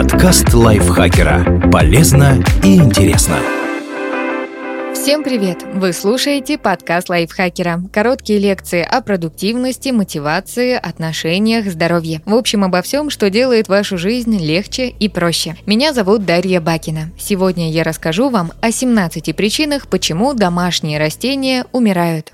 Подкаст лайфхакера. Полезно и интересно. Всем привет! Вы слушаете подкаст лайфхакера. Короткие лекции о продуктивности, мотивации, отношениях, здоровье. В общем, обо всем, что делает вашу жизнь легче и проще. Меня зовут Дарья Бакина. Сегодня я расскажу вам о 17 причинах, почему домашние растения умирают.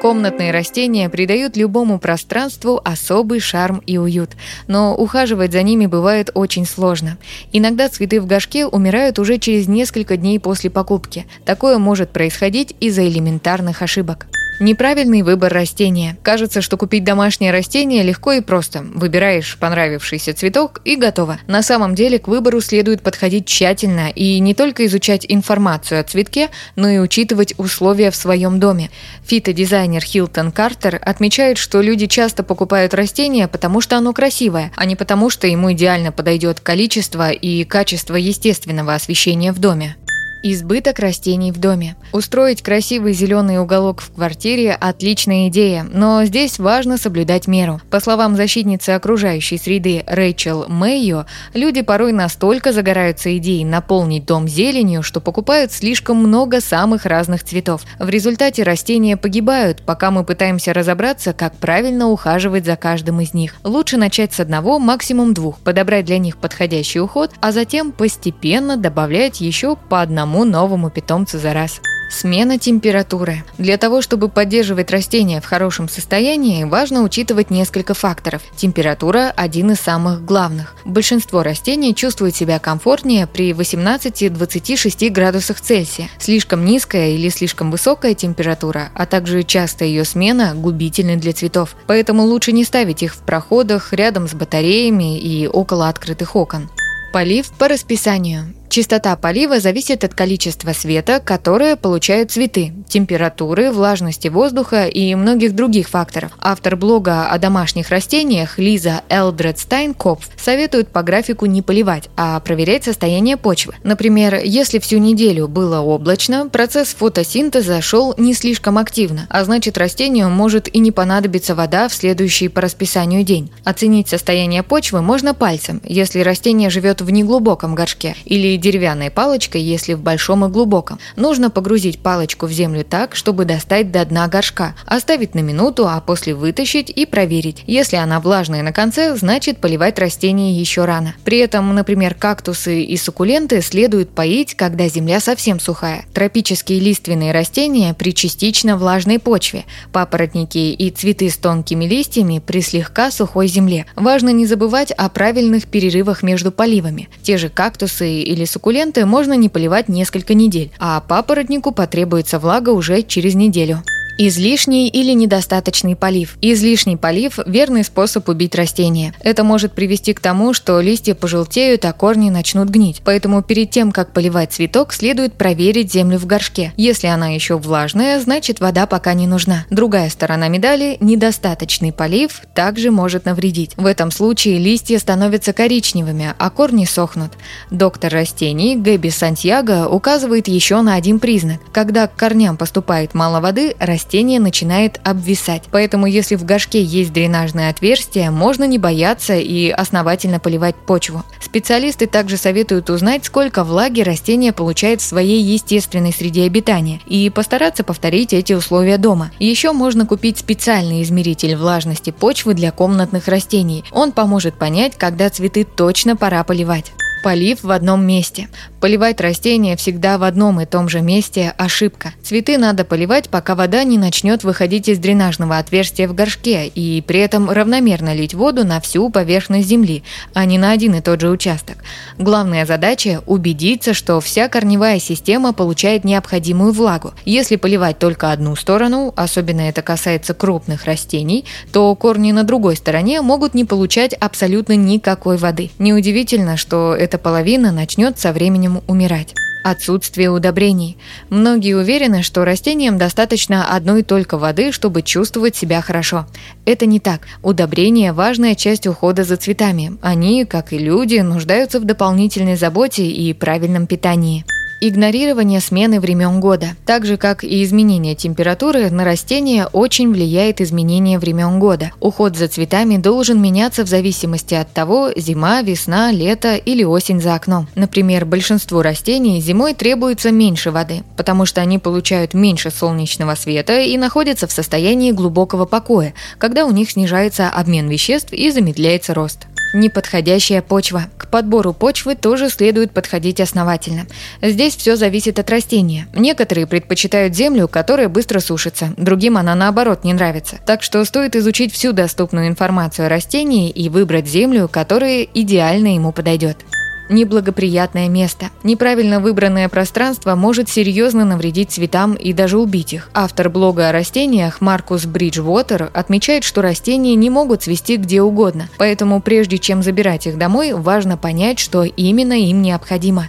Комнатные растения придают любому пространству особый шарм и уют, но ухаживать за ними бывает очень сложно. Иногда цветы в горшке умирают уже через несколько дней после покупки. Такое может происходить из-за элементарных ошибок. Неправильный выбор растения. Кажется, что купить домашнее растение легко и просто. Выбираешь понравившийся цветок и готово. На самом деле к выбору следует подходить тщательно и не только изучать информацию о цветке, но и учитывать условия в своем доме. Фитодизайнер Хилтон Картер отмечает, что люди часто покупают растение, потому что оно красивое, а не потому, что ему идеально подойдет количество и качество естественного освещения в доме. Избыток растений в доме. Устроить красивый зеленый уголок в квартире – отличная идея, но здесь важно соблюдать меру. По словам защитницы окружающей среды Рэйчел Мэйо, люди порой настолько загораются идеей наполнить дом зеленью, что покупают слишком много самых разных цветов. В результате растения погибают, пока мы пытаемся разобраться, как правильно ухаживать за каждым из них. Лучше начать с одного, максимум двух, подобрать для них подходящий уход, а затем постепенно добавлять еще по одному одному новому питомцу за раз. Смена температуры. Для того, чтобы поддерживать растения в хорошем состоянии, важно учитывать несколько факторов. Температура – один из самых главных. Большинство растений чувствует себя комфортнее при 18-26 градусах Цельсия. Слишком низкая или слишком высокая температура, а также частая ее смена губительны для цветов. Поэтому лучше не ставить их в проходах, рядом с батареями и около открытых окон. Полив по расписанию. Частота полива зависит от количества света, которое получают цветы, температуры, влажности воздуха и многих других факторов. Автор блога о домашних растениях Лиза Элдред Стайнкопф советует по графику не поливать, а проверять состояние почвы. Например, если всю неделю было облачно, процесс фотосинтеза шел не слишком активно, а значит растению может и не понадобиться вода в следующий по расписанию день. Оценить состояние почвы можно пальцем, если растение живет в неглубоком горшке, или деревянной палочкой, если в большом и глубоком. Нужно погрузить палочку в землю так, чтобы достать до дна горшка, оставить на минуту, а после вытащить и проверить. Если она влажная на конце, значит поливать растение еще рано. При этом, например, кактусы и суккуленты следует поить, когда земля совсем сухая. Тропические лиственные растения при частично влажной почве, папоротники и цветы с тонкими листьями при слегка сухой земле. Важно не забывать о правильных перерывах между поливами. Те же кактусы или суккуленты можно не поливать несколько недель, а папоротнику потребуется влага уже через неделю. Излишний или недостаточный полив. Излишний полив – верный способ убить растение. Это может привести к тому, что листья пожелтеют, а корни начнут гнить. Поэтому перед тем, как поливать цветок, следует проверить землю в горшке. Если она еще влажная, значит вода пока не нужна. Другая сторона медали – недостаточный полив также может навредить. В этом случае листья становятся коричневыми, а корни сохнут. Доктор растений Гэби Сантьяго указывает еще на один признак. Когда к корням поступает мало воды, растение растение начинает обвисать. Поэтому если в горшке есть дренажное отверстие, можно не бояться и основательно поливать почву. Специалисты также советуют узнать, сколько влаги растение получает в своей естественной среде обитания и постараться повторить эти условия дома. Еще можно купить специальный измеритель влажности почвы для комнатных растений. Он поможет понять, когда цветы точно пора поливать. Полив в одном месте. Поливать растения всегда в одном и том же месте – ошибка. Цветы надо поливать, пока вода не начнет выходить из дренажного отверстия в горшке, и при этом равномерно лить воду на всю поверхность земли, а не на один и тот же участок. Главная задача – убедиться, что вся корневая система получает необходимую влагу. Если поливать только одну сторону, особенно это касается крупных растений, то корни на другой стороне могут не получать абсолютно никакой воды. Неудивительно, что эта половина начнет со временем умирать. Отсутствие удобрений. Многие уверены, что растениям достаточно одной только воды, чтобы чувствовать себя хорошо. Это не так. Удобрения – важная часть ухода за цветами. Они, как и люди, нуждаются в дополнительной заботе и правильном питании. Игнорирование смены времен года. Так же, как и изменение температуры, на растения очень влияет изменение времен года. Уход за цветами должен меняться в зависимости от того, зима, весна, лето или осень за окном. Например, большинству растений зимой требуется меньше воды, потому что они получают меньше солнечного света и находятся в состоянии глубокого покоя, когда у них снижается обмен веществ и замедляется рост. Неподходящая почва. К подбору почвы тоже следует подходить основательно. Здесь все зависит от растения. Некоторые предпочитают землю, которая быстро сушится, другим она наоборот не нравится. Так что стоит изучить всю доступную информацию о растении и выбрать землю, которая идеально ему подойдет неблагоприятное место. Неправильно выбранное пространство может серьезно навредить цветам и даже убить их. Автор блога о растениях Маркус Бриджвотер отмечает, что растения не могут цвести где угодно, поэтому прежде чем забирать их домой, важно понять, что именно им необходимо.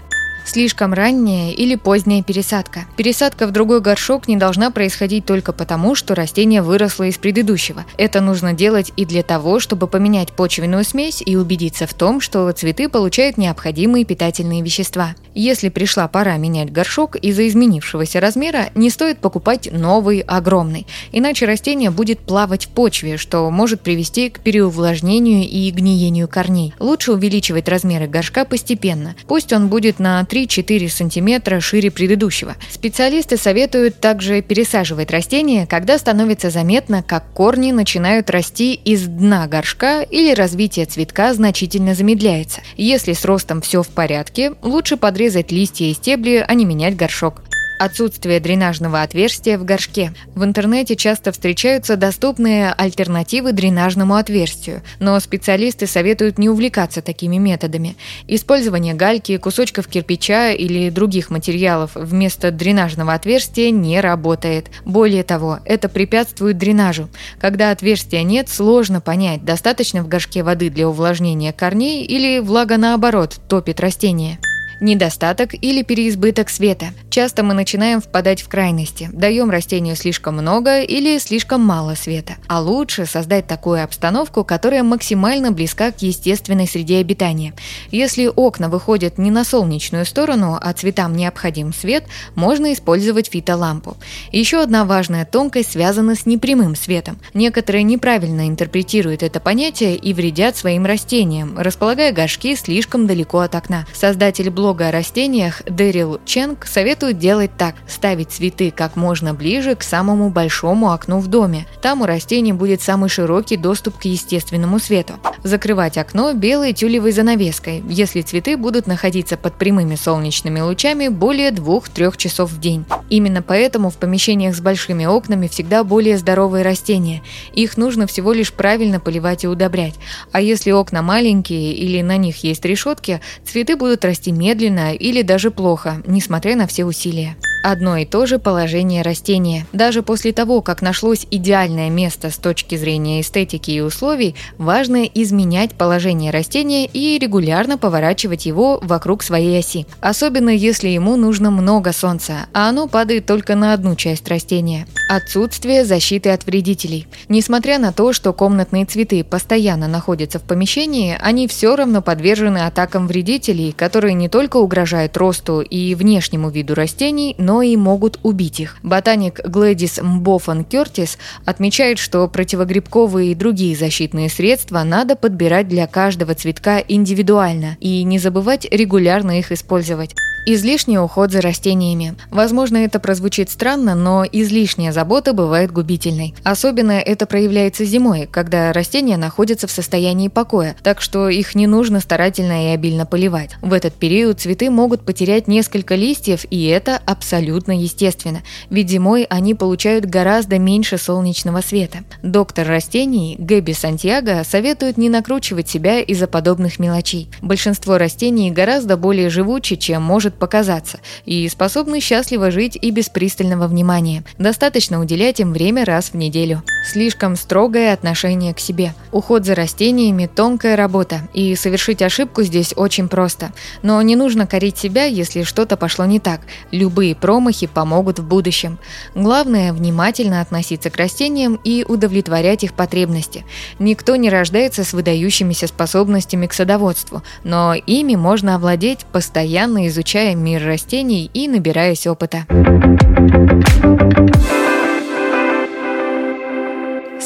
Слишком ранняя или поздняя пересадка. Пересадка в другой горшок не должна происходить только потому, что растение выросло из предыдущего. Это нужно делать и для того, чтобы поменять почвенную смесь и убедиться в том, что цветы получают необходимые питательные вещества. Если пришла пора менять горшок из-за изменившегося размера, не стоит покупать новый огромный, иначе растение будет плавать в почве, что может привести к переувлажнению и гниению корней. Лучше увеличивать размеры горшка постепенно. Пусть он будет на 3 3-4 см шире предыдущего. Специалисты советуют также пересаживать растения, когда становится заметно, как корни начинают расти из дна горшка или развитие цветка значительно замедляется. Если с ростом все в порядке, лучше подрезать листья и стебли, а не менять горшок. Отсутствие дренажного отверстия в горшке. В интернете часто встречаются доступные альтернативы дренажному отверстию, но специалисты советуют не увлекаться такими методами. Использование гальки, кусочков кирпича или других материалов вместо дренажного отверстия не работает. Более того, это препятствует дренажу. Когда отверстия нет, сложно понять, достаточно в горшке воды для увлажнения корней или влага наоборот топит растение недостаток или переизбыток света. Часто мы начинаем впадать в крайности, даем растению слишком много или слишком мало света. А лучше создать такую обстановку, которая максимально близка к естественной среде обитания. Если окна выходят не на солнечную сторону, а цветам необходим свет, можно использовать фитолампу. Еще одна важная тонкость связана с непрямым светом. Некоторые неправильно интерпретируют это понятие и вредят своим растениям, располагая горшки слишком далеко от окна. Создатель блога блога о растениях Дэрил Ченг советует делать так – ставить цветы как можно ближе к самому большому окну в доме. Там у растений будет самый широкий доступ к естественному свету. Закрывать окно белой тюлевой занавеской, если цветы будут находиться под прямыми солнечными лучами более 2-3 часов в день. Именно поэтому в помещениях с большими окнами всегда более здоровые растения. Их нужно всего лишь правильно поливать и удобрять. А если окна маленькие или на них есть решетки, цветы будут расти медленно медленно или даже плохо, несмотря на все усилия. Одно и то же положение растения. Даже после того, как нашлось идеальное место с точки зрения эстетики и условий, важно изменять положение растения и регулярно поворачивать его вокруг своей оси. Особенно если ему нужно много солнца, а оно падает только на одну часть растения. Отсутствие защиты от вредителей. Несмотря на то, что комнатные цветы постоянно находятся в помещении, они все равно подвержены атакам вредителей, которые не только угрожают росту и внешнему виду растений, но и могут убить их. Ботаник Глэдис Мбофан Кертис отмечает, что противогрибковые и другие защитные средства надо подбирать для каждого цветка индивидуально и не забывать регулярно их использовать. Излишний уход за растениями. Возможно, это прозвучит странно, но излишняя забота бывает губительной. Особенно это проявляется зимой, когда растения находятся в состоянии покоя, так что их не нужно старательно и обильно поливать. В этот период цветы могут потерять несколько листьев, и это абсолютно естественно, ведь зимой они получают гораздо меньше солнечного света. Доктор растений Гэби Сантьяго советует не накручивать себя из-за подобных мелочей. Большинство растений гораздо более живучи, чем может показаться, и способны счастливо жить и без пристального внимания. Достаточно уделять им время раз в неделю. Слишком строгое отношение к себе. Уход за растениями – тонкая работа, и совершить ошибку здесь очень просто. Но не нужно корить себя, если что-то пошло не так. Любые промахи помогут в будущем. Главное – внимательно относиться к растениям и удовлетворять их потребности. Никто не рождается с выдающимися способностями к садоводству, но ими можно овладеть, постоянно изучая изучаем мир растений и набираясь опыта.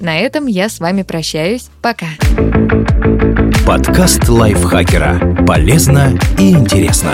На этом я с вами прощаюсь. Пока. Подкаст лайфхакера. Полезно и интересно.